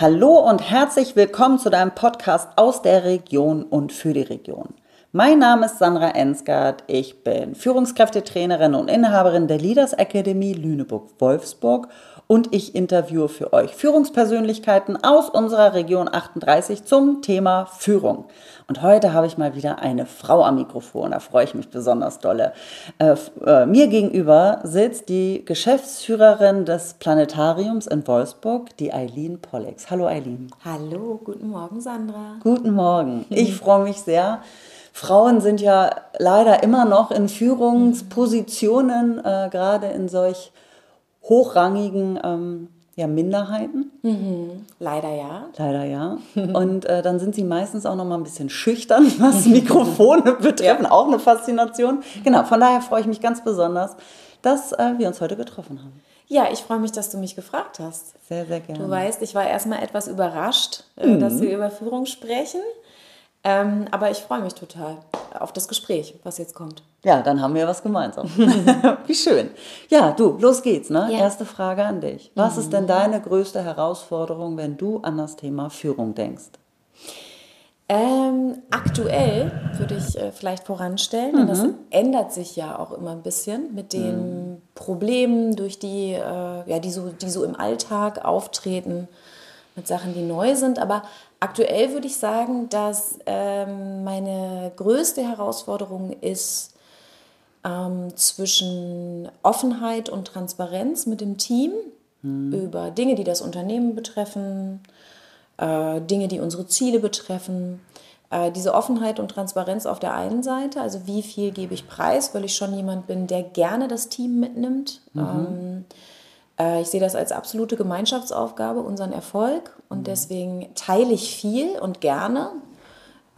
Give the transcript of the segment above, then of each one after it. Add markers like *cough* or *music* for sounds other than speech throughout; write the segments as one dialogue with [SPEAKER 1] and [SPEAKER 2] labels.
[SPEAKER 1] Hallo und herzlich willkommen zu deinem Podcast aus der Region und für die Region. Mein Name ist Sandra Ensgard, ich bin Führungskräftetrainerin und Inhaberin der Leaders Academy Lüneburg-Wolfsburg und ich interviewe für euch Führungspersönlichkeiten aus unserer Region 38 zum Thema Führung. Und heute habe ich mal wieder eine Frau am Mikrofon, da freue ich mich besonders dolle. Äh, äh, mir gegenüber sitzt die Geschäftsführerin des Planetariums in Wolfsburg, die Eileen Pollex. Hallo Eileen.
[SPEAKER 2] Hallo, guten Morgen Sandra.
[SPEAKER 1] Guten Morgen. *laughs* Ich freue mich sehr. Frauen sind ja leider immer noch in Führungspositionen, äh, gerade in solch hochrangigen ähm, ja, Minderheiten.
[SPEAKER 2] Mhm. Leider ja.
[SPEAKER 1] Leider ja. *laughs* Und äh, dann sind sie meistens auch noch mal ein bisschen schüchtern, *laughs* was *laughs* Mikrofone betreffen. Auch eine Faszination. Genau, von daher freue ich mich ganz besonders, dass äh, wir uns heute getroffen haben.
[SPEAKER 2] Ja, ich freue mich, dass du mich gefragt hast.
[SPEAKER 1] Sehr, sehr gerne.
[SPEAKER 2] Du weißt, ich war erstmal etwas überrascht, äh, mhm. dass wir über Führung sprechen. Ähm, aber ich freue mich total auf das Gespräch, was jetzt kommt.
[SPEAKER 1] Ja, dann haben wir was gemeinsam. *laughs* *laughs* Wie schön. Ja, du, los geht's. Ne? Ja. Erste Frage an dich. Was mhm. ist denn deine größte Herausforderung, wenn du an das Thema Führung denkst?
[SPEAKER 2] Ähm, aktuell würde ich äh, vielleicht voranstellen, denn mhm. das ändert sich ja auch immer ein bisschen mit den mhm. Problemen, durch die, äh, ja, die, so, die so im Alltag auftreten, mit Sachen, die neu sind. Aber Aktuell würde ich sagen, dass ähm, meine größte Herausforderung ist ähm, zwischen Offenheit und Transparenz mit dem Team hm. über Dinge, die das Unternehmen betreffen, äh, Dinge, die unsere Ziele betreffen. Äh, diese Offenheit und Transparenz auf der einen Seite, also wie viel gebe ich preis, weil ich schon jemand bin, der gerne das Team mitnimmt. Mhm. Ähm, äh, ich sehe das als absolute Gemeinschaftsaufgabe, unseren Erfolg. Und mhm. deswegen teile ich viel und gerne.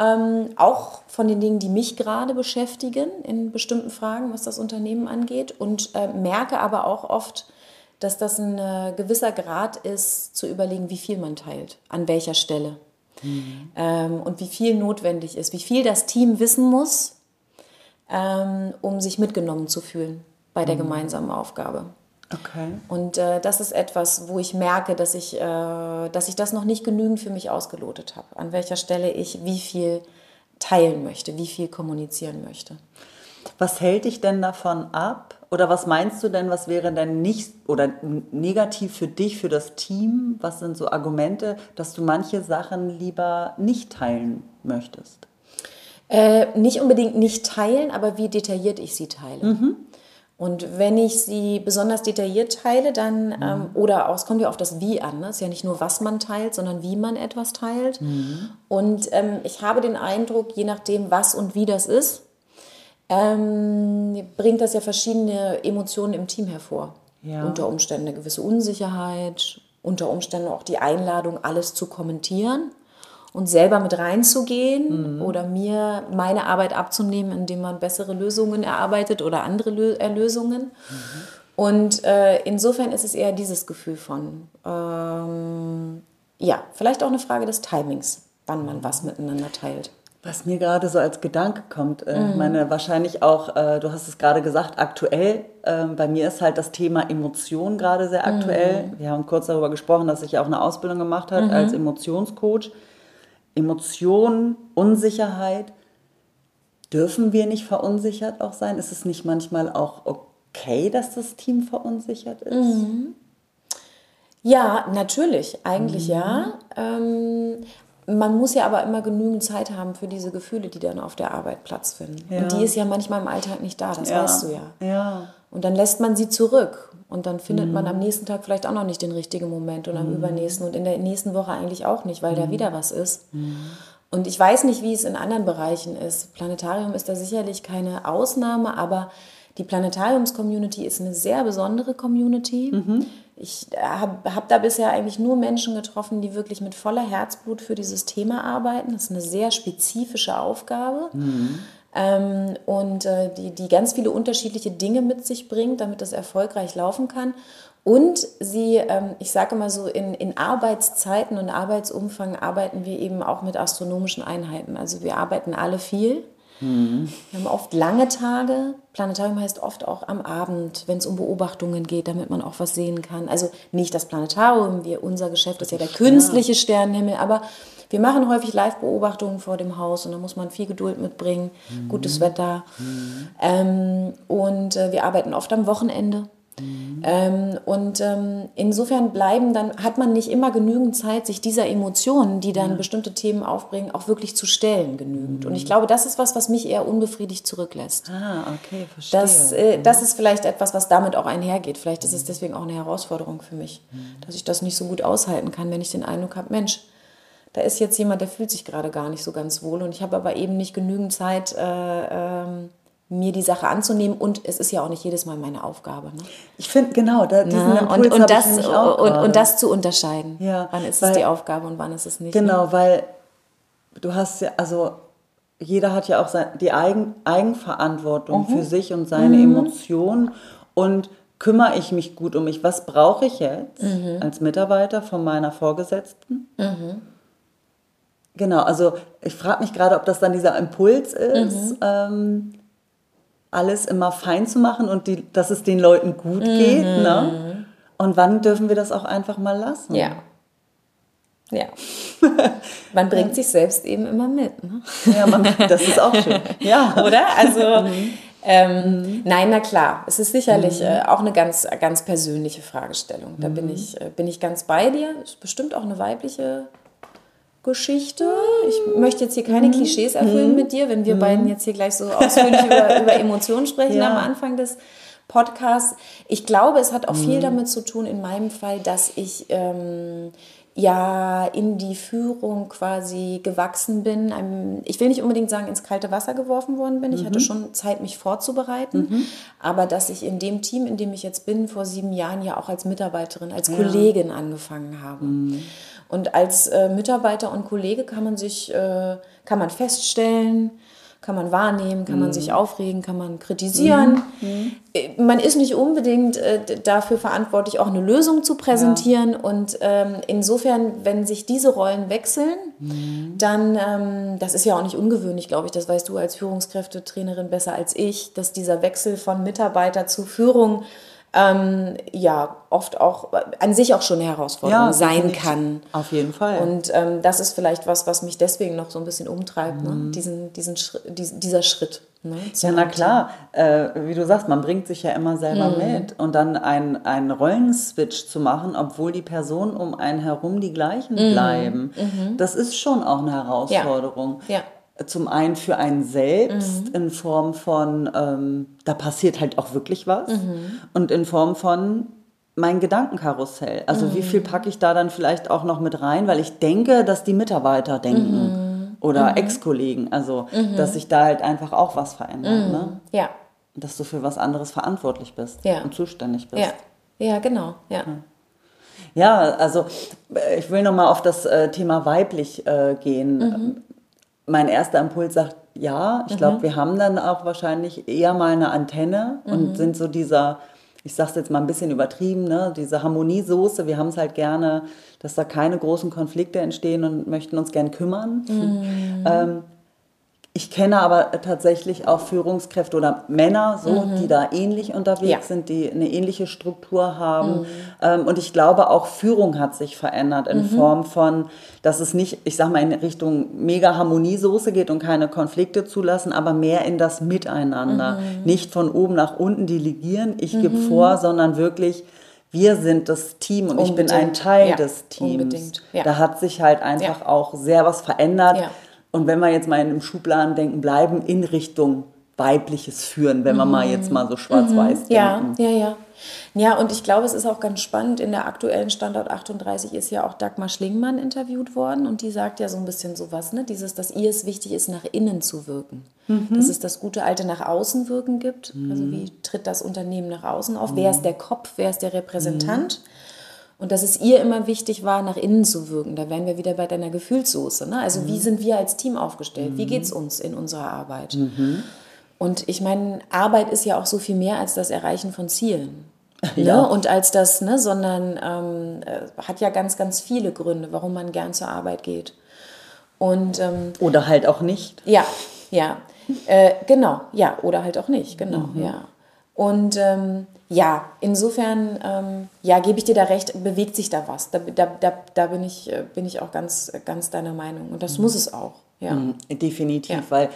[SPEAKER 2] Ähm, auch von den Dingen, die mich gerade beschäftigen in bestimmten Fragen, was das Unternehmen angeht. Und äh, merke aber auch oft, dass das ein äh, gewisser Grad ist, zu überlegen, wie viel man teilt, an welcher Stelle. Mhm. Ähm, und wie viel notwendig ist, wie viel das Team wissen muss, ähm, um sich mitgenommen zu fühlen bei der mhm. gemeinsamen Aufgabe.
[SPEAKER 1] Okay.
[SPEAKER 2] Und äh, das ist etwas, wo ich merke, dass ich, äh, dass ich das noch nicht genügend für mich ausgelotet habe. An welcher Stelle ich wie viel teilen möchte, wie viel kommunizieren möchte.
[SPEAKER 1] Was hält dich denn davon ab? Oder was meinst du denn, was wäre denn nicht oder negativ für dich, für das Team? Was sind so Argumente, dass du manche Sachen lieber nicht teilen möchtest?
[SPEAKER 2] Äh, nicht unbedingt nicht teilen, aber wie detailliert ich sie teile. Mhm. Und wenn ich sie besonders detailliert teile, dann, mhm. ähm, oder auch, es kommt ja auf das Wie an, ne? es ist ja nicht nur, was man teilt, sondern wie man etwas teilt. Mhm. Und ähm, ich habe den Eindruck, je nachdem, was und wie das ist, ähm, bringt das ja verschiedene Emotionen im Team hervor. Ja. Unter Umständen eine gewisse Unsicherheit, unter Umständen auch die Einladung, alles zu kommentieren und selber mit reinzugehen mhm. oder mir meine Arbeit abzunehmen, indem man bessere Lösungen erarbeitet oder andere Lö äh, Lösungen. Mhm. Und äh, insofern ist es eher dieses Gefühl von, ähm, ja, vielleicht auch eine Frage des Timings, wann man was miteinander teilt.
[SPEAKER 1] Was mir gerade so als Gedanke kommt, äh, mhm. meine wahrscheinlich auch, äh, du hast es gerade gesagt, aktuell. Äh, bei mir ist halt das Thema Emotion gerade sehr aktuell. Mhm. Wir haben kurz darüber gesprochen, dass ich auch eine Ausbildung gemacht habe mhm. als Emotionscoach. Emotionen, Unsicherheit. Dürfen wir nicht verunsichert auch sein? Ist es nicht manchmal auch okay, dass das Team verunsichert ist?
[SPEAKER 2] Mhm. Ja, natürlich, eigentlich mhm. ja. Ähm, man muss ja aber immer genügend Zeit haben für diese Gefühle, die dann auf der Arbeit Platz finden. Ja. Und die ist ja manchmal im Alltag nicht da, das ja. weißt du ja.
[SPEAKER 1] ja.
[SPEAKER 2] Und dann lässt man sie zurück. Und dann findet mhm. man am nächsten Tag vielleicht auch noch nicht den richtigen Moment und am mhm. übernächsten und in der nächsten Woche eigentlich auch nicht, weil mhm. da wieder was ist. Mhm. Und ich weiß nicht, wie es in anderen Bereichen ist. Planetarium ist da sicherlich keine Ausnahme, aber die Planetariums-Community ist eine sehr besondere Community. Mhm. Ich habe hab da bisher eigentlich nur Menschen getroffen, die wirklich mit voller Herzblut für dieses Thema arbeiten. Das ist eine sehr spezifische Aufgabe. Mhm ähm, und äh, die, die ganz viele unterschiedliche Dinge mit sich bringt, damit das erfolgreich laufen kann. Und sie, ähm, ich sage mal so, in, in Arbeitszeiten und Arbeitsumfang arbeiten wir eben auch mit astronomischen Einheiten. Also wir arbeiten alle viel. Wir haben oft lange Tage. Planetarium heißt oft auch am Abend, wenn es um Beobachtungen geht, damit man auch was sehen kann. Also nicht das Planetarium, wir, unser Geschäft ist ja der künstliche Sternenhimmel, aber wir machen häufig Live-Beobachtungen vor dem Haus und da muss man viel Geduld mitbringen, gutes Wetter. Ähm, und äh, wir arbeiten oft am Wochenende. Ähm, und ähm, insofern bleiben dann, hat man nicht immer genügend Zeit, sich dieser Emotionen, die dann bestimmte Themen aufbringen, auch wirklich zu stellen, genügend. Und ich glaube, das ist was, was mich eher unbefriedigt zurücklässt.
[SPEAKER 1] Ah, okay, verstehe.
[SPEAKER 2] Das, äh, das ist vielleicht etwas, was damit auch einhergeht. Vielleicht ist es deswegen auch eine Herausforderung für mich, dass ich das nicht so gut aushalten kann, wenn ich den Eindruck habe, Mensch, da ist jetzt jemand, der fühlt sich gerade gar nicht so ganz wohl und ich habe aber eben nicht genügend Zeit, äh, ähm, mir die Sache anzunehmen und es ist ja auch nicht jedes Mal meine Aufgabe. Ne?
[SPEAKER 1] ich finde, genau, da, diesen
[SPEAKER 2] Ja,
[SPEAKER 1] Impuls
[SPEAKER 2] und, und,
[SPEAKER 1] ich
[SPEAKER 2] das,
[SPEAKER 1] nämlich auch
[SPEAKER 2] und, und das zu unterscheiden.
[SPEAKER 1] Ja,
[SPEAKER 2] wann ist
[SPEAKER 1] weil-
[SPEAKER 2] es die Aufgabe und wann ist es nicht. Ne?
[SPEAKER 1] Genau, weil du hast ja, also jeder hat ja auch die Eigen, Eigenverantwortung
[SPEAKER 2] Mhm.
[SPEAKER 1] für sich und seine Emotionen und kümmere ich mich gut um mich? Was brauche ich jetzt
[SPEAKER 2] Mhm.
[SPEAKER 1] als Mitarbeiter von meiner Vorgesetzten? Genau, also ich frage mich gerade, ob das dann dieser Impuls ist,
[SPEAKER 2] Mhm.
[SPEAKER 1] ähm, alles immer fein zu machen und die, dass es den Leuten gut geht. Ne? Und wann dürfen wir das auch einfach mal lassen?
[SPEAKER 2] Mhm. Ja. Ja. *laughs* Man bringt sich selbst eben immer mit. Ne?
[SPEAKER 1] Ja, man, das ist auch schön. *laughs* Ja.
[SPEAKER 2] Oder? Also, ähm, nein, na klar. Es ist sicherlich äh, auch eine ganz, ganz persönliche Fragestellung. Da bin, ich, äh, bin ich ganz bei dir. Ist bestimmt auch eine weibliche Geschichte. Ich möchte jetzt hier keine Klischees erfüllen mit dir, wenn wir beiden jetzt hier gleich so ausführlich über, *laughs* über Emotionen sprechen
[SPEAKER 1] Ja.
[SPEAKER 2] am Anfang des Podcasts. Ich glaube, es hat auch viel damit zu tun, in meinem Fall, dass ich ähm, ja in die Führung quasi gewachsen bin. Einem, ich will nicht unbedingt sagen, ins kalte Wasser geworfen worden bin. Ich hatte schon Zeit, mich vorzubereiten. Aber dass ich in dem Team, in dem ich jetzt bin, vor sieben Jahren ja auch als Mitarbeiterin, als Kollegin angefangen habe. Und als äh, Mitarbeiter und Kollege kann man sich, äh, kann man feststellen, kann man wahrnehmen, kann man sich aufregen, kann man kritisieren. Äh, Man ist nicht unbedingt äh, dafür verantwortlich, auch eine Lösung zu präsentieren. Und ähm, insofern, wenn sich diese Rollen wechseln, dann, ähm, das ist ja auch nicht ungewöhnlich, glaube ich, das weißt du als Führungskräftetrainerin besser als ich, dass dieser Wechsel von Mitarbeiter zu Führung ähm, ja oft auch an sich auch schon eine Herausforderung sein
[SPEAKER 1] definitiv.
[SPEAKER 2] kann.
[SPEAKER 1] Auf jeden Fall.
[SPEAKER 2] Und ähm, das ist vielleicht was, was mich deswegen noch so ein bisschen umtreibt, ne? diesen, diesen Schritt, diesen, dieser Schritt. Ne?
[SPEAKER 1] ja, na klar, äh, wie du sagst, man bringt sich ja immer selber
[SPEAKER 2] Mhm.
[SPEAKER 1] mit. Und dann einen, einen Rollenswitch zu machen, obwohl die Personen um einen herum die gleichen bleiben, das ist schon auch eine Herausforderung.
[SPEAKER 2] Mhm. Ja. Mhm.
[SPEAKER 1] Zum einen für einen selbst in Form von, ähm, da passiert halt auch wirklich was.
[SPEAKER 2] Mhm.
[SPEAKER 1] Und in Form von mein Gedankenkarussell. Also
[SPEAKER 2] Mhm.
[SPEAKER 1] wie viel packe ich da dann vielleicht auch noch mit rein, weil ich denke, dass die Mitarbeiter denken
[SPEAKER 2] Mhm.
[SPEAKER 1] oder Ex-Kollegen. Also dass sich da halt einfach auch was verändert. Ne?
[SPEAKER 2] Ja,
[SPEAKER 1] Dass du für was anderes verantwortlich bist
[SPEAKER 2] Ja.
[SPEAKER 1] und zuständig bist.
[SPEAKER 2] ja, ja, genau, ja.
[SPEAKER 1] Ja, also äh, ich will nochmal auf das äh, Thema weiblich äh, gehen.
[SPEAKER 2] Mhm.
[SPEAKER 1] Mein erster Impuls sagt, ja, ich glaube, wir haben dann auch wahrscheinlich eher mal eine Antenne
[SPEAKER 2] Mhm.
[SPEAKER 1] und sind so dieser, ich sag's jetzt mal ein bisschen übertrieben, ne, diese Harmoniesoße. Wir haben es halt gerne, dass da keine großen Konflikte entstehen und möchten uns gern kümmern.
[SPEAKER 2] Mhm.
[SPEAKER 1] ähm, ich kenne aber tatsächlich auch Führungskräfte oder Männer, so, die da ähnlich unterwegs
[SPEAKER 2] Mhm. Ja. Mhm.
[SPEAKER 1] sind, die eine ähnliche Struktur haben. Ähm, und ich glaube, auch Führung hat sich verändert in Form von, dass es nicht, ich sag mal, in Richtung mega Harmoniesoße geht und keine Konflikte zulassen, aber mehr in das Miteinander.
[SPEAKER 2] Mhm.
[SPEAKER 1] Nicht von oben nach unten delegieren, ich gebe vor, sondern wirklich, wir sind das Team und ich bin ein
[SPEAKER 2] Unbedingt.
[SPEAKER 1] Teil
[SPEAKER 2] Ja,
[SPEAKER 1] des Teams.
[SPEAKER 2] unbedingt. Ja.
[SPEAKER 1] Da hat sich halt einfach
[SPEAKER 2] Ja.
[SPEAKER 1] auch sehr was verändert.
[SPEAKER 2] Ja.
[SPEAKER 1] Und wenn wir jetzt mal in einem Schubladen denken, bleiben in Richtung weibliches Führen, wenn wir mal jetzt mal so schwarz-weiß
[SPEAKER 2] Ja,
[SPEAKER 1] denken.
[SPEAKER 2] ja, ja. Ja, und ich glaube, es ist auch ganz spannend. In der aktuellen Standort 38 ist ja auch Dagmar Schlingmann interviewt worden und die sagt ja so ein bisschen sowas, ne? Dieses, dass ihr es wichtig ist, nach innen zu wirken. Dass es das gute alte nach außen wirken gibt. Also wie tritt das Unternehmen nach außen auf? Wer ist der Kopf? Wer ist der Repräsentant? Und dass es ihr immer wichtig war, nach innen zu wirken. Da wären wir wieder bei deiner Gefühlssoße. Ne? Also wie sind wir als Team aufgestellt? Wie geht es uns in unserer Arbeit? Und ich meine, Arbeit ist ja auch so viel mehr als das Erreichen von Zielen.
[SPEAKER 1] Ja.
[SPEAKER 2] Ne? Und als das, ne, sondern ähm, äh, hat ja ganz, ganz viele Gründe, warum man gern zur Arbeit geht. Und ähm,
[SPEAKER 1] Oder halt auch nicht.
[SPEAKER 2] ja, ja. Äh, genau, ja, oder halt auch nicht, genau, mhm. ja. Und ähm, ja, insofern, ähm, ja, gebe ich dir da recht, bewegt sich da was. Da, da, da, da bin, ich, äh, bin ich auch ganz, ganz deiner Meinung. Und das mhm. muss es auch. Ja.
[SPEAKER 1] Mhm, definitiv, ja. weil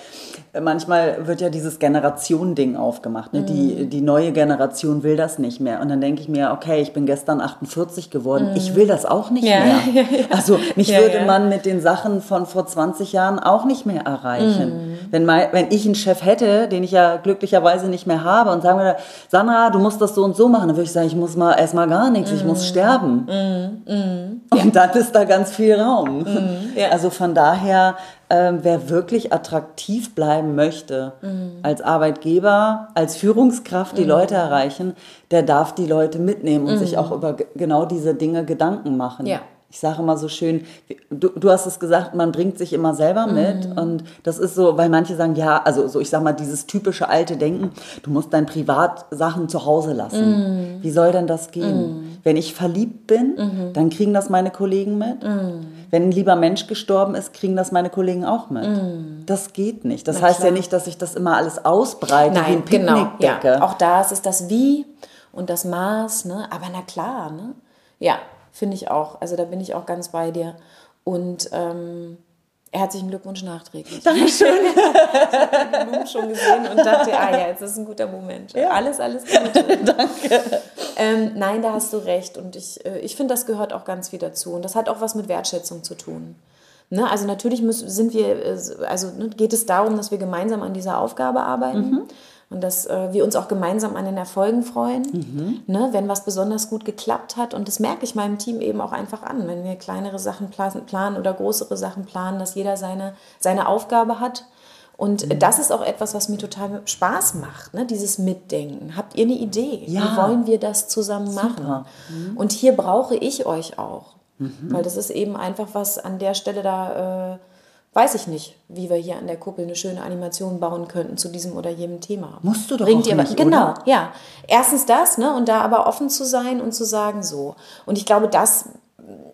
[SPEAKER 1] äh, manchmal wird ja dieses Generationending aufgemacht. Ne? Mhm. Die, die neue Generation will das nicht mehr. Und dann denke ich mir, okay, ich bin gestern 48 geworden, mhm. ich will das auch nicht ja. mehr. *laughs* Also mich würde man mit den Sachen von vor 20 Jahren auch nicht mehr erreichen. Mhm. Wenn, mein, wenn ich einen Chef hätte, den ich ja glücklicherweise nicht mehr habe und sagen würde, Sandra, du musst das so und so machen, dann würde ich sagen, ich muss mal erstmal gar nichts, ich muss mhm. sterben. Mhm. Und dann ist da ganz viel Raum. Also von daher ähm, wer wirklich attraktiv bleiben möchte mhm. als Arbeitgeber, als Führungskraft die mhm. Leute erreichen, der darf die Leute mitnehmen und mhm. sich auch über genau diese Dinge Gedanken machen. Ja ich sage immer so schön, du, du hast es gesagt, man bringt sich immer selber mit. Mhm. Und das ist so, weil manche sagen, ja, also so, ich sag mal, dieses typische alte Denken, du musst dein Privatsachen zu Hause lassen. Mhm. Wie soll denn das gehen? Mhm. Wenn ich verliebt bin, mhm. dann kriegen das meine Kollegen mit. Mhm. Wenn ein lieber Mensch gestorben ist, kriegen das meine Kollegen auch mit. Mhm. Das geht nicht. Das Na, heißt klar. ja nicht, dass ich das immer alles ausbreite Nein, wie ein Picknickdecke.
[SPEAKER 2] Genau, ja. Auch da ist es das Wie und das Maß, ne? aber na klar, ne? Ja, Finde ich auch. Also da bin ich auch ganz bei dir. Und ähm, herzlichen Glückwunsch nachträglich.
[SPEAKER 1] Dankeschön.
[SPEAKER 2] ich habe die Blumen schon gesehen und dachte, ah ja, jetzt ist ein guter Moment. Ja. Alles, alles Gute. *laughs*
[SPEAKER 1] Danke.
[SPEAKER 2] Ähm, nein, da hast du recht. Und ich, äh, ich finde, das gehört auch ganz viel dazu. Und das hat auch was mit Wertschätzung zu tun. Ne? Also natürlich müssen, sind wir, äh, also ne, geht es darum, dass wir gemeinsam an dieser Aufgabe arbeiten. Mhm und dass äh, wir uns auch gemeinsam an den Erfolgen freuen, mhm. ne, wenn was besonders gut geklappt hat. Und das merke ich meinem Team eben auch einfach an, wenn wir kleinere Sachen planen oder größere Sachen planen, dass jeder seine, seine Aufgabe hat. Und mhm. das ist auch etwas, was mir total Spaß macht, ne? dieses Mitdenken. Habt ihr eine Idee? Ja. Wie wollen wir das zusammen machen? Mhm. Und hier brauche ich euch auch, mhm. weil das ist eben einfach was an der Stelle da... Äh, weiß ich nicht, wie wir hier an der Kuppel eine schöne Animation bauen könnten zu diesem oder jenem Thema.
[SPEAKER 1] Musst du doch Bringt auch ihr nicht,
[SPEAKER 2] Genau, oder? ja. Erstens das, ne, und da aber offen zu sein und zu sagen so. Und ich glaube, das,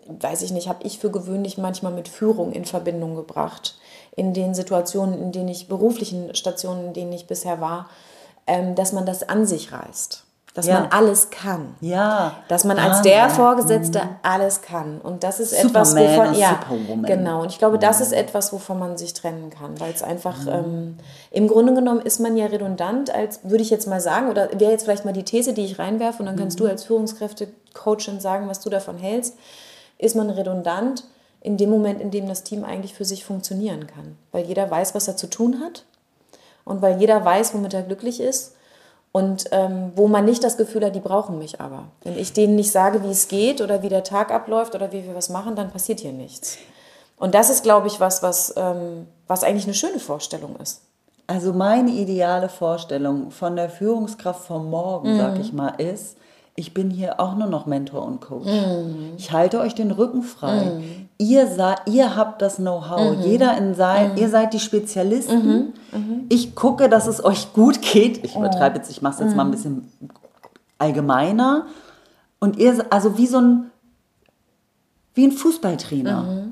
[SPEAKER 2] weiß ich nicht, habe ich für gewöhnlich manchmal mit Führung in Verbindung gebracht. In den Situationen, in denen ich, beruflichen Stationen, in denen ich bisher war, ähm, dass man das an sich reißt dass ja. man alles kann.
[SPEAKER 1] Ja.
[SPEAKER 2] Dass man als ah, der Vorgesetzte mhm. alles kann. Und das ist Superman etwas, wovon. Ja, Superwoman. genau. Und ich glaube, das mhm. ist etwas, wovon man sich trennen kann. Weil es einfach, mhm. ähm, im Grunde genommen ist man ja redundant, als würde ich jetzt mal sagen, oder wäre jetzt vielleicht mal die These, die ich reinwerfe, und dann kannst mhm. du als Führungskräfte-Coachin sagen, was du davon hältst, ist man redundant in dem Moment, in dem das Team eigentlich für sich funktionieren kann. Weil jeder weiß, was er zu tun hat. Und weil jeder weiß, womit er glücklich ist und ähm, wo man nicht das Gefühl hat, die brauchen mich aber. Wenn ich denen nicht sage, wie es geht oder wie der Tag abläuft oder wie wir was machen, dann passiert hier nichts. Und das ist, glaube ich, was, was, ähm, was eigentlich eine schöne Vorstellung ist.
[SPEAKER 1] Also meine ideale Vorstellung von der Führungskraft vom Morgen, mhm. sag ich mal, ist, ich bin hier auch nur noch Mentor und Coach. Mhm. Ich halte euch den Rücken frei. Mhm. Ihr, ihr habt das Know-how. Mhm. Jeder in sein, mhm. ihr seid die Spezialisten. Mhm. Mhm. Ich gucke, dass es euch gut geht. Ich übertreibe jetzt, ich mache es jetzt mal ein bisschen allgemeiner. Und ihr, also wie so ein, wie ein Fußballtrainer.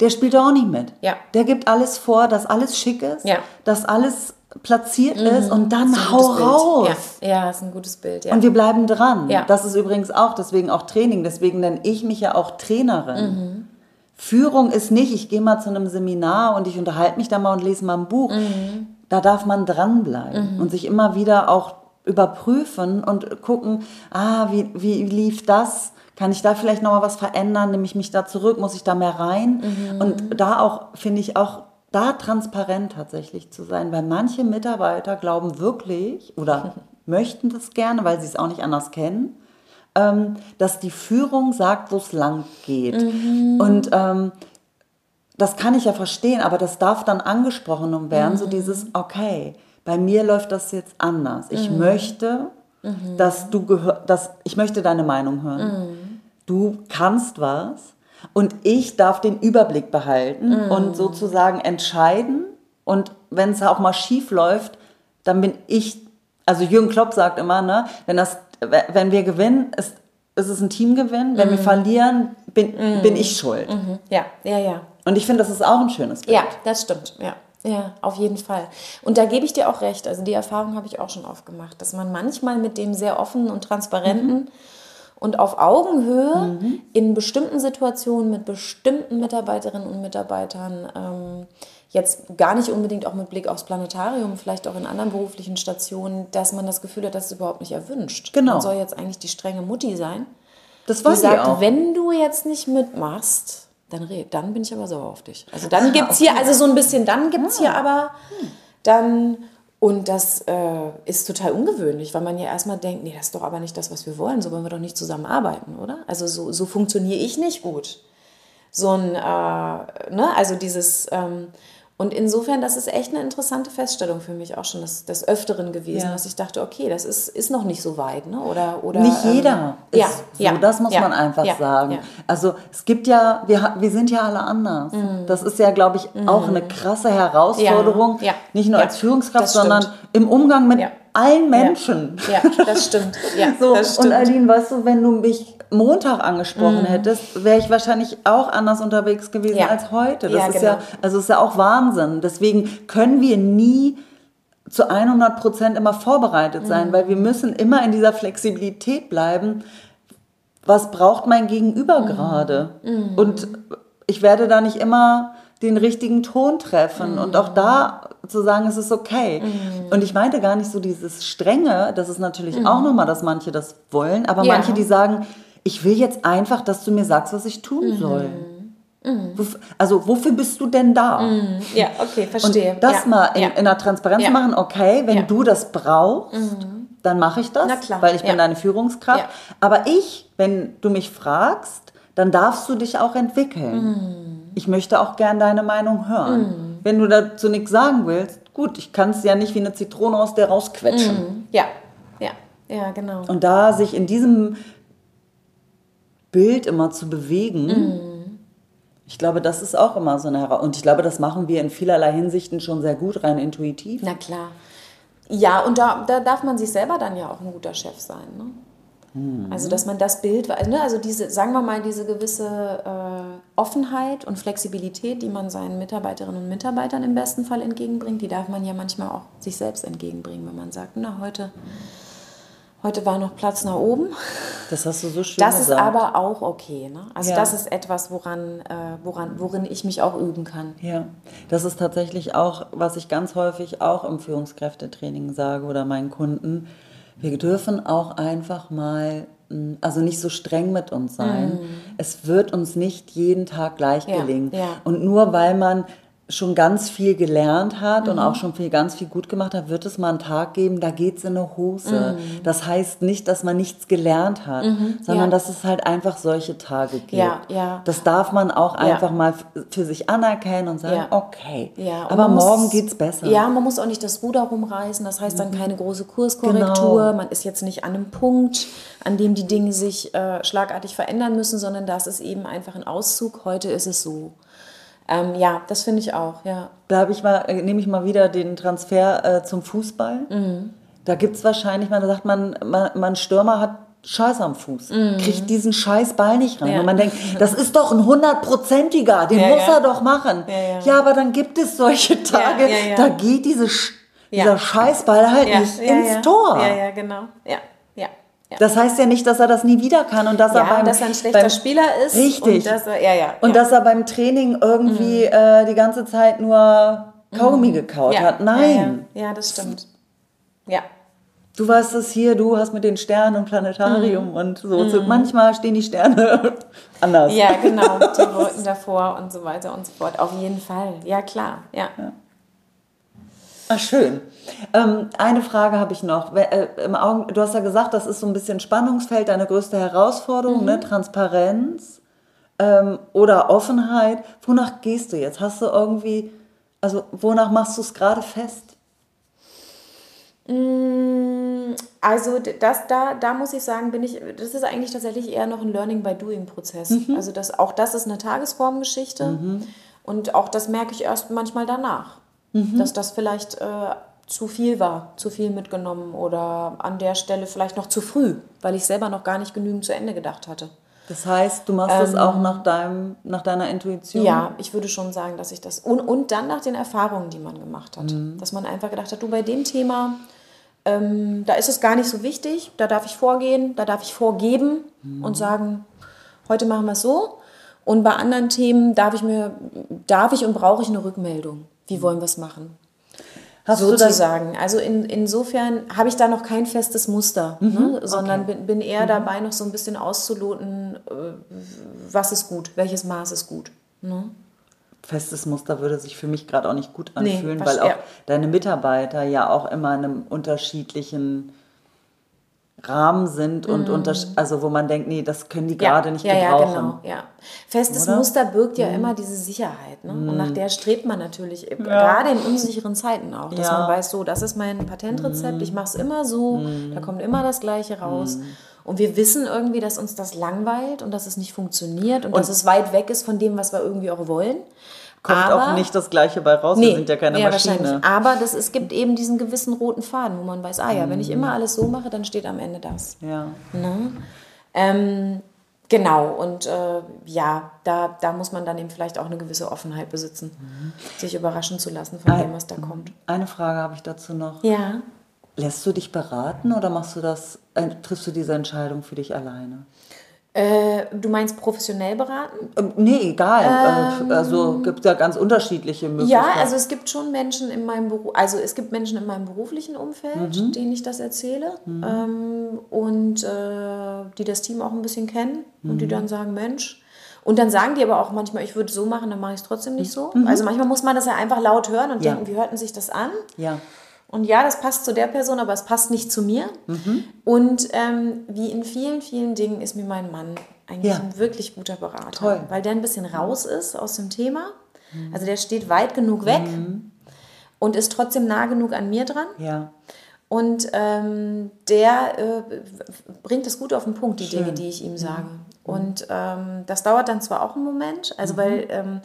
[SPEAKER 1] Der spielt auch nicht mit.
[SPEAKER 2] Ja.
[SPEAKER 1] Der gibt alles vor, dass alles schick ist, ja. dass alles platziert mhm. ist und dann hau raus.
[SPEAKER 2] Ja. ja, ist ein gutes Bild. Ja.
[SPEAKER 1] Und wir bleiben dran. Ja. Das ist übrigens auch, deswegen auch Training, deswegen nenne ich mich ja auch Trainerin. Mhm. Führung ist nicht, ich gehe mal zu einem Seminar und ich unterhalte mich da mal und lese mal ein Buch. Mhm. Da darf man dranbleiben mhm. und sich immer wieder auch überprüfen und gucken, ah, wie, wie lief das? Kann ich da vielleicht nochmal was verändern? Nehme ich mich da zurück? Muss ich da mehr rein? Mhm. Und da auch, finde ich auch da transparent tatsächlich zu sein, weil manche Mitarbeiter glauben wirklich oder *laughs* möchten das gerne, weil sie es auch nicht anders kennen, ähm, dass die Führung sagt, wo es lang geht. Mhm. Und ähm, das kann ich ja verstehen, aber das darf dann angesprochen werden, mhm. so dieses, okay, bei mir läuft das jetzt anders. Ich mhm. möchte, mhm. dass du gehör, dass ich möchte deine Meinung hören. Du kannst was und ich darf den Überblick behalten mm. und sozusagen entscheiden. Und wenn es auch mal schief läuft, dann bin ich, also Jürgen Klopp sagt immer, ne, wenn, das, wenn wir gewinnen, ist, ist es ein Teamgewinn. Wenn mm. wir verlieren, bin, mm. bin ich schuld.
[SPEAKER 2] -hmm. Ja, ja, ja.
[SPEAKER 1] Und ich finde, das ist auch ein schönes Bild.
[SPEAKER 2] Ja, das stimmt, ja. Ja, auf jeden Fall. Und da gebe ich dir auch recht. Also die Erfahrung habe ich auch schon oft gemacht, dass man manchmal mit dem sehr offenen und transparenten mhm. Und auf Augenhöhe mhm. in bestimmten Situationen mit bestimmten Mitarbeiterinnen und Mitarbeitern ähm, jetzt gar nicht unbedingt auch mit Blick aufs Planetarium, vielleicht auch in anderen beruflichen Stationen, dass man das Gefühl hat, das ist überhaupt nicht erwünscht. Genau. Man soll jetzt eigentlich die strenge Mutti sein. Das war die sagt, auch. wenn du jetzt nicht mitmachst, dann, red, dann bin ich aber sauer auf dich. Also dann ah, gibt es okay. hier, also so ein bisschen, dann gibt es ah. hier aber dann, und das äh, ist total ungewöhnlich, weil man ja erstmal denkt, nee, das ist doch aber nicht das, was wir wollen, so wollen wir doch nicht zusammenarbeiten, oder? Also so, so funktioniere ich nicht gut. So ein, äh, ne, also dieses, ähm, und insofern, das ist echt eine interessante Feststellung für mich auch schon des, des Öfteren gewesen, ja. dass ich dachte, okay, das ist, ist noch nicht so weit. Ne? Oder, oder,
[SPEAKER 1] nicht jeder ähm, ist ja, so, ja, das muss ja, man einfach sagen. Also es gibt ja, wir, wir sind ja alle anders. Mhm. Das ist ja, glaube ich, auch eine mhm. krasse Herausforderung, nicht nur als Führungskraft, sondern im Umgang mit allen Menschen.
[SPEAKER 2] Ja, das stimmt. Ja, *laughs*
[SPEAKER 1] so,
[SPEAKER 2] das stimmt.
[SPEAKER 1] Und Aline, weißt du, wenn du mich Montag angesprochen mhm. hättest, wäre ich wahrscheinlich auch anders unterwegs gewesen ja. als heute. Das ja, ist genau. ja, also ist ja auch Wahnsinn. Deswegen können wir nie zu 100 Prozent immer vorbereitet sein, mhm. weil wir müssen immer in dieser Flexibilität bleiben. Was braucht mein Gegenüber mhm. gerade? Mhm. Und ich werde da nicht immer den richtigen Ton treffen mhm. und auch da zu sagen, es ist okay. Mhm. Und ich meinte gar nicht so dieses Strenge, das ist natürlich mhm. auch nochmal, dass manche das wollen, aber ja. manche, die sagen, ich will jetzt einfach, dass du mir sagst, was ich tun mhm. soll. Mhm. Also wofür bist du denn da?
[SPEAKER 2] Mhm. Ja, okay, verstehe.
[SPEAKER 1] Und das
[SPEAKER 2] ja.
[SPEAKER 1] mal in, ja. in der Transparenz ja. machen, okay, wenn du das brauchst, mhm. dann mache ich das, weil ich bin deine Führungskraft. Aber ich, wenn du mich fragst, dann darfst du dich auch entwickeln. Ich möchte auch gern deine Meinung hören. Mhm. Wenn du dazu nichts sagen willst, gut, ich kann es ja nicht wie eine Zitrone aus der rausquetschen.
[SPEAKER 2] Ja, ja, ja, genau.
[SPEAKER 1] Und da sich in diesem Bild immer zu bewegen. Mhm. Ich glaube, das ist auch immer so eine Herausforderung. Und ich glaube, das machen wir in vielerlei Hinsichten schon sehr gut, rein intuitiv.
[SPEAKER 2] Na klar. Ja, und da, da darf man sich selber dann ja auch ein guter Chef sein. Ne? Mhm. Also, dass man das Bild, ne, also diese, sagen wir mal, diese gewisse äh, Offenheit und Flexibilität, die man seinen Mitarbeiterinnen und Mitarbeitern im besten Fall entgegenbringt, die darf man ja manchmal auch sich selbst entgegenbringen, wenn man sagt, na, heute. Heute war noch Platz nach oben.
[SPEAKER 1] Das hast du so schön
[SPEAKER 2] Das gesagt. ist aber auch okay. Ne? Also ja. das ist etwas, woran, äh, woran, worin ich mich auch üben kann.
[SPEAKER 1] Ja, das ist tatsächlich auch, was ich ganz häufig auch im Führungskräftetraining sage oder meinen Kunden. Wir dürfen auch einfach mal, hm, also nicht so streng mit uns sein. Mm. Es wird uns nicht jeden Tag gleich ja, gelingen. Ja. Und nur weil man schon ganz viel gelernt hat mhm. und auch schon viel, ganz viel gut gemacht hat, wird es mal einen Tag geben, da geht es in eine Hose. Mhm. Das heißt nicht, dass man nichts gelernt hat, mhm. sondern ja. dass es halt einfach solche Tage gibt. Ja, ja. Das darf man auch einfach mal für sich anerkennen und sagen, okay, aber morgen geht es besser.
[SPEAKER 2] Ja, man muss auch nicht das Ruder rumreißen, das heißt dann mhm. keine große Kurskorrektur, genau. man ist jetzt nicht an einem Punkt, an dem die Dinge sich äh, schlagartig verändern müssen, sondern das ist eben einfach ein Auszug, heute ist es so. Ähm, ja, das finde ich auch, ja.
[SPEAKER 1] Da ich mal, äh, nehme ich mal wieder den Transfer äh, zum Fußball. Mhm. Da gibt es wahrscheinlich, man sagt, man, man, man Stürmer hat Scheiß am Fuß, mhm. kriegt diesen scheiß Ball nicht rein. Ja. Und man denkt, das ist doch ein hundertprozentiger, den ja, muss ja. er doch machen. Ja, aber dann gibt es solche Tage, da geht diese, dieser Scheißball halt nicht ins Tor.
[SPEAKER 2] Ja, ja, genau. Ja.
[SPEAKER 1] Das heißt ja nicht, dass er das nie wieder kann und dass
[SPEAKER 2] ja,
[SPEAKER 1] er beim,
[SPEAKER 2] dass er ein schlechter beim, Spieler ist.
[SPEAKER 1] Richtig.
[SPEAKER 2] Und dass er, ja, ja,
[SPEAKER 1] und dass er beim Training irgendwie mhm. äh, die ganze Zeit nur Kaugummi mhm. gekaut ja, hat. Nein.
[SPEAKER 2] Ja, ja, das stimmt. Ja.
[SPEAKER 1] Du weißt es hier, du hast mit den Sternen und Planetarium mhm. und so. Mhm. Manchmal stehen die Sterne *laughs* anders.
[SPEAKER 2] Ja, genau. Die Wolken davor und so weiter und so fort. Auf jeden Fall. Ja, klar. ja.
[SPEAKER 1] Ach, schön. Ähm, eine Frage habe ich noch. Äh, Im Augen, du hast ja gesagt, das ist so ein bisschen Spannungsfeld, deine größte Herausforderung, mhm. ne? Transparenz ähm, oder Offenheit. Wonach gehst du jetzt? Hast du irgendwie, also wonach machst du es gerade fest?
[SPEAKER 2] Mm, also das, da, da muss ich sagen, bin ich, das ist eigentlich tatsächlich eher noch ein Learning by Doing Prozess. Mhm. Also das, auch das ist eine Tagesformgeschichte mhm. und auch das merke ich erst manchmal danach mhm. dass das vielleicht äh, zu viel war, zu viel mitgenommen oder an der Stelle vielleicht noch zu früh, weil ich selber noch gar nicht genügend zu Ende gedacht hatte.
[SPEAKER 1] Das heißt, du machst ähm, das auch nach, deinem, nach deiner Intuition?
[SPEAKER 2] Ja, ich würde schon sagen, dass ich das. Und, und dann nach den Erfahrungen, die man gemacht hat. Mhm. Dass man einfach gedacht hat, du bei dem Thema, ähm, da ist es gar nicht so wichtig, da darf ich vorgehen, da darf ich vorgeben mhm. und sagen, heute machen wir es so. Und bei anderen Themen darf ich mir, darf ich und brauche ich eine Rückmeldung. Wie mhm. wollen wir es machen? Hast sozusagen. Also in, insofern habe ich da noch kein festes Muster, mhm, ne? sondern okay. bin, bin, eher mhm. dabei, noch so ein bisschen auszuloten, äh, was ist gut, welches Maß ist gut. Ne?
[SPEAKER 1] Festes Muster würde sich für mich gerade auch nicht gut anfühlen, nee, weil auch ja. deine Mitarbeiter ja auch immer in einem unterschiedlichen Rahmen sind und mm. also wo man denkt, nee, das können die ja, gerade nicht ja, gebrauchen. Ja, genau,
[SPEAKER 2] ja. Festes Oder? Muster birgt ja mm. immer diese Sicherheit. Ne? Mm. Und nach der strebt man natürlich, ja. gerade in unsicheren Zeiten auch, dass man weiß, so, das ist mein Patentrezept, ich mache es immer so, da kommt immer das Gleiche raus. Und wir wissen irgendwie, dass uns das langweilt und dass es nicht funktioniert und, und dass es weit weg ist von dem, was wir irgendwie auch wollen
[SPEAKER 1] kommt aber, auch nicht das Gleiche bei raus. Nee, wir sind ja keine ja, Maschine.
[SPEAKER 2] Aber das, es gibt eben diesen gewissen roten Faden, wo man weiß, ah ja, mhm. wenn ich immer alles so mache, dann steht am Ende das. Ja. Ne? Ähm, genau, und äh, ja, da, da muss man dann eben vielleicht auch eine gewisse Offenheit besitzen, mhm. sich überraschen zu lassen von Ein, dem, was da kommt.
[SPEAKER 1] Eine Frage habe ich dazu noch.
[SPEAKER 2] Ja.
[SPEAKER 1] Lässt du dich beraten oder machst du das, äh, triffst du diese Entscheidung für dich alleine?
[SPEAKER 2] Äh, du meinst professionell beraten?
[SPEAKER 1] Ähm, nee, egal. Äh, ähm, also gibt ja ganz unterschiedliche Möglichkeiten.
[SPEAKER 2] Ja, also es gibt schon Menschen in meinem Beruf, also es gibt Menschen in meinem beruflichen Umfeld, mhm. denen ich das erzähle mhm. ähm, und äh, die das Team auch ein bisschen kennen mhm. und die mhm. dann sagen, Mensch. Und dann sagen die aber auch manchmal, ich würde so machen, dann mache ich es trotzdem nicht so. Mhm. Also manchmal muss man das ja einfach laut hören und ja. denken, wie hörten sich das an?
[SPEAKER 1] Ja.
[SPEAKER 2] Und ja, das passt zu der Person, aber es passt nicht zu mir. Mhm. Und ähm, wie in vielen, vielen Dingen ist mir mein Mann eigentlich ja. ein wirklich guter Berater. Toll. Weil der ein bisschen raus ist aus dem Thema. Mhm. Also der steht weit genug weg mhm. und ist trotzdem nah genug an mir dran.
[SPEAKER 1] Ja.
[SPEAKER 2] Und ähm, der äh, bringt es gut auf den Punkt, die Schön. Dinge, die ich ihm sage. Mhm. Und ähm, das dauert dann zwar auch einen Moment, also mhm. weil ähm,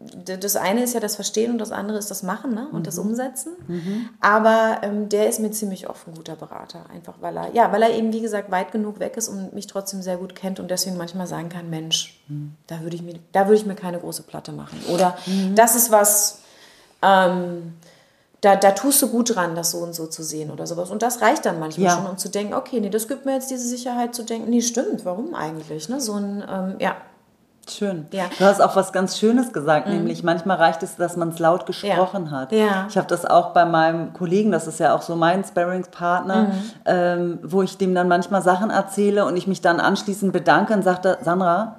[SPEAKER 2] das eine ist ja das Verstehen und das andere ist das Machen ne? und mhm. das Umsetzen. Mhm. Aber ähm, der ist mir ziemlich oft ein guter Berater, einfach weil er, ja, weil er eben, wie gesagt, weit genug weg ist und mich trotzdem sehr gut kennt und deswegen manchmal sagen kann, Mensch, mhm. da würde ich, mir, würd ich mir keine große Platte machen. Oder mhm. das ist was, ähm, da, da tust du gut dran, das so und so zu sehen oder sowas. Und das reicht dann manchmal ja. schon, um zu denken, okay, nee, das gibt mir jetzt diese Sicherheit zu denken, nee, stimmt, warum eigentlich? Ne? So ein, ähm, ja,
[SPEAKER 1] Schön. Ja. Du hast auch was ganz Schönes gesagt, mhm. nämlich manchmal reicht es, dass man es laut gesprochen ja. hat. Ja. Ich habe das auch bei meinem Kollegen, das ist ja auch so mein Sparringspartner, mhm. ähm, wo ich dem dann manchmal Sachen erzähle und ich mich dann anschließend bedanke und sagte, Sandra,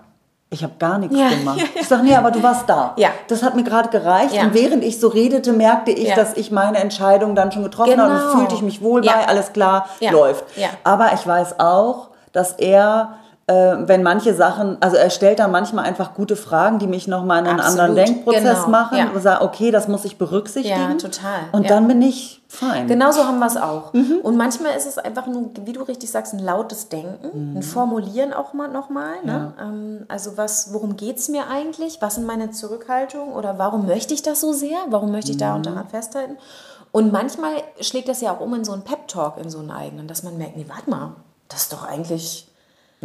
[SPEAKER 1] ich habe gar nichts ja, gemacht. Ja, *laughs* ja. Ich sage, nee, aber du warst da.
[SPEAKER 2] Ja.
[SPEAKER 1] Das hat mir gerade gereicht. Und während ich so redete, merkte ich, dass ich meine Entscheidung dann schon getroffen genau. habe und fühlte ich mich wohl bei, alles klar, läuft. Aber ich weiß auch, dass er wenn manche Sachen, also er stellt da manchmal einfach gute Fragen, die mich nochmal in einen Absolut. anderen Denkprozess genau. machen ja. und sage, okay, das muss ich berücksichtigen. Ja,
[SPEAKER 2] total.
[SPEAKER 1] Und ja. dann bin ich fein.
[SPEAKER 2] Genauso haben wir es auch. Mhm. Und manchmal ist es einfach nur, wie du richtig sagst, ein lautes Denken, mhm. ein Formulieren auch mal nochmal. Ne? Ja. Ähm, also was, worum geht es mir eigentlich? Was sind meine Zurückhaltungen? Oder warum möchte ich das so sehr? Warum möchte ich da und daran festhalten? Und manchmal schlägt das ja auch um in so einen Pep-Talk, in so einen eigenen, dass man merkt, nee, warte mal, das ist doch eigentlich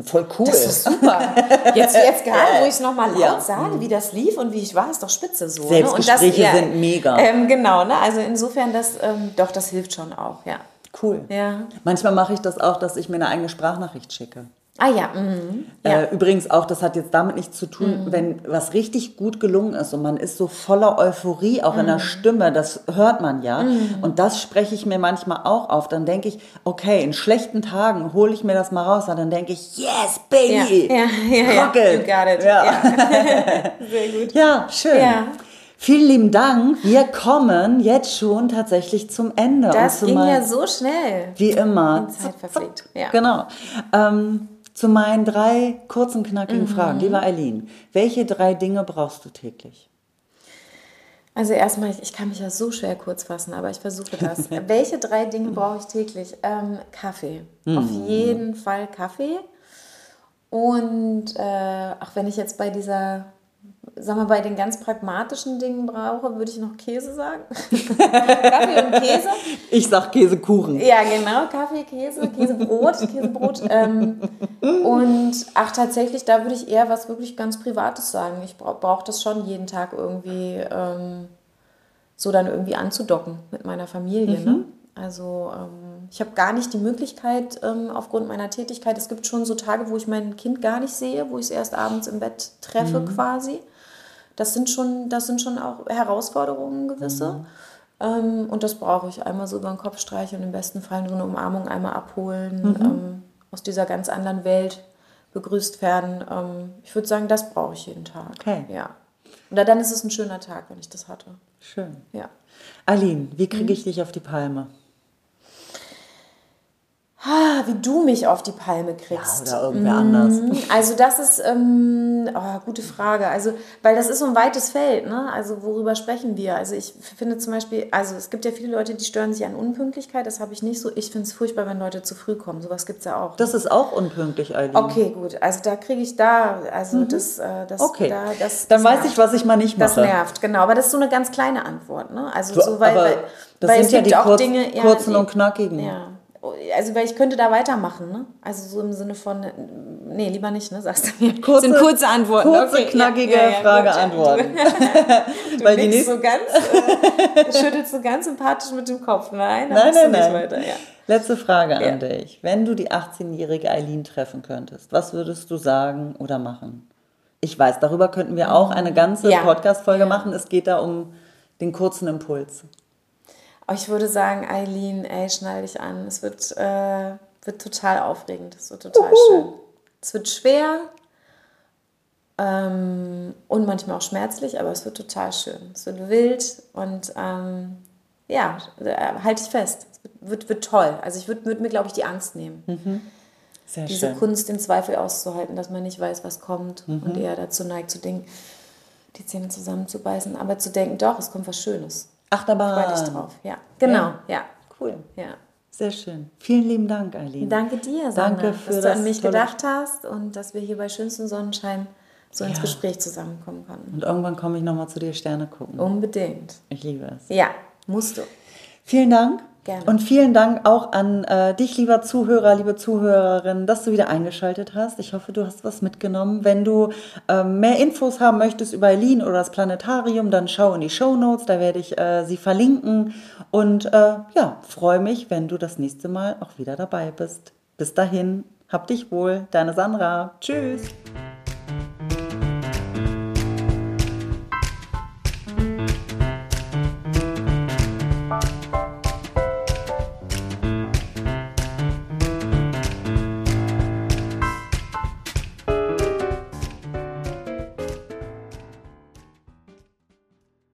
[SPEAKER 1] Voll cool.
[SPEAKER 2] Das ist super. Jetzt, *laughs* jetzt gerade, wo ich es nochmal laut ja. sage, wie das lief und wie ich war, ist doch spitze so.
[SPEAKER 1] Selbstgespräche
[SPEAKER 2] ne?
[SPEAKER 1] das, sind mega.
[SPEAKER 2] Ähm, genau, ne? also insofern, das, ähm, doch, das hilft schon auch, ja.
[SPEAKER 1] Cool.
[SPEAKER 2] Ja.
[SPEAKER 1] Manchmal mache ich das auch, dass ich mir eine eigene Sprachnachricht schicke.
[SPEAKER 2] Ah ja. Mhm.
[SPEAKER 1] ja. Äh, übrigens auch, das hat jetzt damit nichts zu tun, mhm. wenn was richtig gut gelungen ist und man ist so voller Euphorie, auch mhm. in der mhm. Stimme, das hört man ja. Mhm. Und das spreche ich mir manchmal auch auf. Dann denke ich, okay, in schlechten Tagen hole ich mir das mal raus. Und dann denke ich, yes, baby,
[SPEAKER 2] ja. Ja, ja,
[SPEAKER 1] rock it.
[SPEAKER 2] You got it.
[SPEAKER 1] Ja. *laughs*
[SPEAKER 2] Sehr gut.
[SPEAKER 1] Ja, schön. Vielen lieben Dank. Wir kommen jetzt schon tatsächlich zum Ende.
[SPEAKER 2] Das ging ja so schnell.
[SPEAKER 1] Wie immer.
[SPEAKER 2] Die Zeit verfliegt. Ja.
[SPEAKER 1] Genau. Ähm, zu meinen drei kurzen, knackigen mhm. Fragen. Lieber Eileen, welche drei Dinge brauchst du täglich?
[SPEAKER 2] Also erstmal, ich kann mich ja so schwer kurz fassen, aber ich versuche das. *laughs* welche drei Dinge brauche ich täglich? Ähm, Kaffee. Mhm. Auf jeden Fall Kaffee. Und äh, auch wenn ich jetzt bei dieser sag mal, bei den ganz pragmatischen Dingen brauche, würde ich noch Käse sagen. *laughs* Kaffee und Käse.
[SPEAKER 1] Ich sag Käsekuchen.
[SPEAKER 2] Ja, genau, Kaffee, Käse, Käsebrot, Käsebrot. Ähm, und ach, tatsächlich, da würde ich eher was wirklich ganz Privates sagen. Ich brauche brauch das schon jeden Tag irgendwie ähm, so dann irgendwie anzudocken mit meiner Familie. Ne? Also ähm, ich habe gar nicht die Möglichkeit ähm, aufgrund meiner Tätigkeit. Es gibt schon so Tage, wo ich mein Kind gar nicht sehe, wo ich es erst abends im Bett treffe quasi. Das sind schon, das sind schon auch Herausforderungen gewisse. Ähm, und das brauche ich einmal so über den Kopf streichen und im besten Fall so eine Umarmung einmal abholen, ähm, aus dieser ganz anderen Welt begrüßt werden. Ähm, ich würde sagen, das brauche ich jeden Tag.
[SPEAKER 1] Okay.
[SPEAKER 2] Ja. Und dann ist es ein schöner Tag, wenn ich das hatte.
[SPEAKER 1] Schön.
[SPEAKER 2] Ja.
[SPEAKER 1] Aline, wie kriege ich dich auf die Palme?
[SPEAKER 2] Ah, wie du mich auf die Palme kriegst.
[SPEAKER 1] Oder irgendwer anders.
[SPEAKER 2] Also das ist ähm, oh, gute Frage. Also weil das ist so ein weites Feld. Ne? Also worüber sprechen wir? Also ich finde zum Beispiel, also es gibt ja viele Leute, die stören sich an Unpünktlichkeit. Das habe ich nicht so. Ich finde es furchtbar, wenn Leute zu früh kommen. Sowas gibt es ja auch.
[SPEAKER 1] Das ist auch unpünktlich, Aline.
[SPEAKER 2] okay, gut. Also da kriege ich da, also das, äh, das,
[SPEAKER 1] Okay.
[SPEAKER 2] da, das,
[SPEAKER 1] Dann
[SPEAKER 2] das
[SPEAKER 1] weiß
[SPEAKER 2] nervt.
[SPEAKER 1] ich, was ich mal nicht
[SPEAKER 2] Das
[SPEAKER 1] mache.
[SPEAKER 2] nervt, genau. Aber das ist so eine ganz kleine Antwort. Ne? Also
[SPEAKER 1] So,
[SPEAKER 2] so, weil, weil,
[SPEAKER 1] das
[SPEAKER 2] weil
[SPEAKER 1] sind ja
[SPEAKER 2] gibt
[SPEAKER 1] die
[SPEAKER 2] auch
[SPEAKER 1] kurz-
[SPEAKER 2] Dinge, ja,
[SPEAKER 1] kurzen
[SPEAKER 2] die-
[SPEAKER 1] und knackigen.
[SPEAKER 2] Ja. Also weil ich könnte da weitermachen, ne? Also so im Sinne von, nee, lieber nicht, ne? Sagst du mir. *laughs*
[SPEAKER 1] Kurze-
[SPEAKER 2] sind kurze Antworten.
[SPEAKER 1] kurze,
[SPEAKER 2] okay.
[SPEAKER 1] knackige
[SPEAKER 2] ja, ja, ja,
[SPEAKER 1] Frage,
[SPEAKER 2] gut, ja.
[SPEAKER 1] Antworten. *laughs*
[SPEAKER 2] Du,
[SPEAKER 1] Weil die nächste-
[SPEAKER 2] so ganz, äh, schüttelst so ganz sympathisch mit dem Kopf. Nein,
[SPEAKER 1] Nein, nein,
[SPEAKER 2] nicht
[SPEAKER 1] nein.
[SPEAKER 2] weiter.
[SPEAKER 1] Letzte Frage an dich. Wenn du die 18-jährige Eileen treffen könntest, was würdest du sagen oder machen? Ich weiß, darüber könnten wir auch eine ganze. Podcast-Folge machen. Es geht da um den kurzen Impuls.
[SPEAKER 2] Ich würde sagen, Eileen, ey, schnall dich an. Es wird, äh, wird total aufregend. Es wird total schön. Es wird schwer ähm, und manchmal auch schmerzlich, aber es wird total schön. Es wird wild und ähm, ja, äh, halte ich fest. Es wird, wird, wird toll. Also ich würde würd mir, glaube ich, die Angst nehmen.
[SPEAKER 1] Sehr
[SPEAKER 2] Diese
[SPEAKER 1] schön.
[SPEAKER 2] Kunst, den Zweifel auszuhalten, dass man nicht weiß, was kommt und eher dazu neigt zu denken, die Zähne zusammenzubeißen, aber zu denken, doch, es kommt was Schönes.
[SPEAKER 1] Achterbahn.
[SPEAKER 2] Freue dich drauf. Ja, genau. Ja.
[SPEAKER 1] Cool.
[SPEAKER 2] ja.
[SPEAKER 1] Sehr schön. Vielen lieben Dank, Eileen.
[SPEAKER 2] Danke dir, Sandra,
[SPEAKER 1] Danke für
[SPEAKER 2] dass du an mich
[SPEAKER 1] tolle-
[SPEAKER 2] gedacht hast und dass wir hier bei schönstem Sonnenschein so ins
[SPEAKER 1] Ja.
[SPEAKER 2] Gespräch zusammenkommen konnten.
[SPEAKER 1] Und irgendwann komme ich nochmal zu dir Sterne gucken.
[SPEAKER 2] Unbedingt.
[SPEAKER 1] Ich liebe es.
[SPEAKER 2] Ja, musst du.
[SPEAKER 1] Vielen Dank.
[SPEAKER 2] Gerne.
[SPEAKER 1] Und vielen Dank auch an äh, dich, lieber Zuhörer, liebe Zuhörerin, dass du wieder eingeschaltet hast. Ich hoffe, du hast was mitgenommen. Wenn du ähm, mehr Infos haben möchtest über Eileen oder das Planetarium, dann schau in die Show Notes, da werde ich äh, sie verlinken. Und äh, ja, freue mich, wenn du das nächste Mal auch wieder dabei bist. Bis dahin, hab dich wohl, deine Sandra. Tschüss.